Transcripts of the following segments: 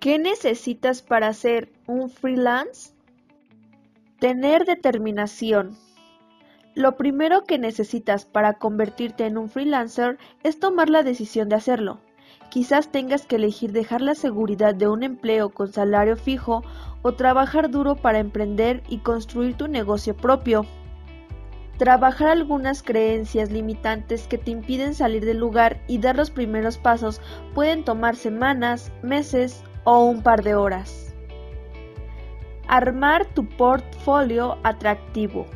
¿Qué necesitas para ser un freelance? Tener determinación. Lo primero que necesitas para convertirte en un freelancer es tomar la decisión de hacerlo. Quizás tengas que elegir dejar la seguridad de un empleo con salario fijo o trabajar duro para emprender y construir tu negocio propio. Trabajar algunas creencias limitantes que te impiden salir del lugar y dar los primeros pasos pueden tomar semanas, meses o un par de horas. Armar tu portfolio atractivo.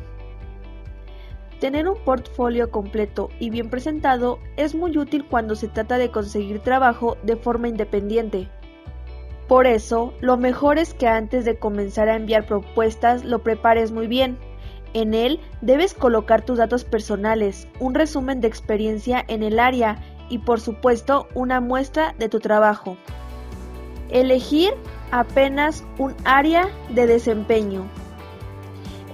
Tener un portfolio completo y bien presentado es muy útil cuando se trata de conseguir trabajo de forma independiente. Por eso, lo mejor es que antes de comenzar a enviar propuestas lo prepares muy bien. En él debes colocar tus datos personales, un resumen de experiencia en el área y por supuesto una muestra de tu trabajo. Elegir apenas un área de desempeño.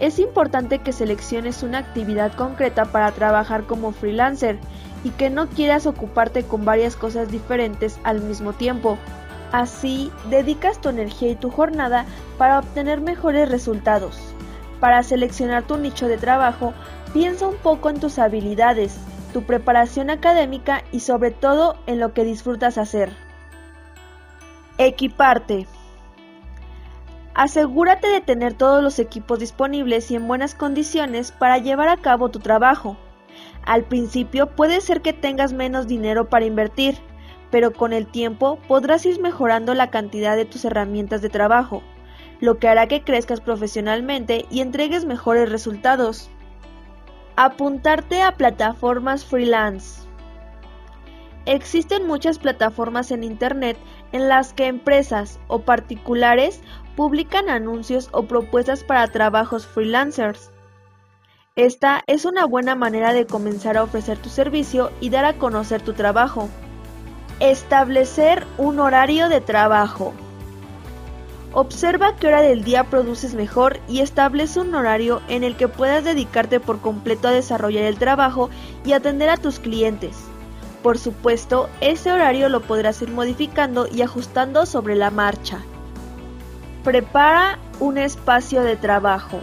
Es importante que selecciones una actividad concreta para trabajar como freelancer y que no quieras ocuparte con varias cosas diferentes al mismo tiempo. Así, dedicas tu energía y tu jornada para obtener mejores resultados. Para seleccionar tu nicho de trabajo, piensa un poco en tus habilidades, tu preparación académica y sobre todo en lo que disfrutas hacer. Equiparte. Asegúrate de tener todos los equipos disponibles y en buenas condiciones para llevar a cabo tu trabajo. Al principio puede ser que tengas menos dinero para invertir, pero con el tiempo podrás ir mejorando la cantidad de tus herramientas de trabajo, lo que hará que crezcas profesionalmente y entregues mejores resultados. Apuntarte a plataformas freelance. Existen muchas plataformas en Internet en las que empresas o particulares publican anuncios o propuestas para trabajos freelancers. Esta es una buena manera de comenzar a ofrecer tu servicio y dar a conocer tu trabajo. Establecer un horario de trabajo. Observa qué hora del día produces mejor y establece un horario en el que puedas dedicarte por completo a desarrollar el trabajo y atender a tus clientes. Por supuesto, ese horario lo podrás ir modificando y ajustando sobre la marcha. Prepara un espacio de trabajo.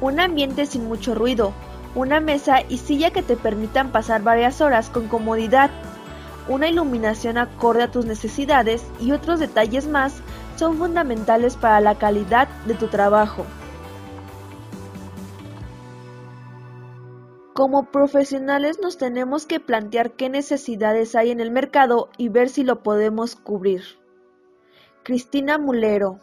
Un ambiente sin mucho ruido, una mesa y silla que te permitan pasar varias horas con comodidad una iluminación acorde a tus necesidades y otros detalles más son fundamentales para la calidad de tu trabajo. Como profesionales nos tenemos que plantear qué necesidades hay en el mercado y ver si lo podemos cubrir. Cristina Mulero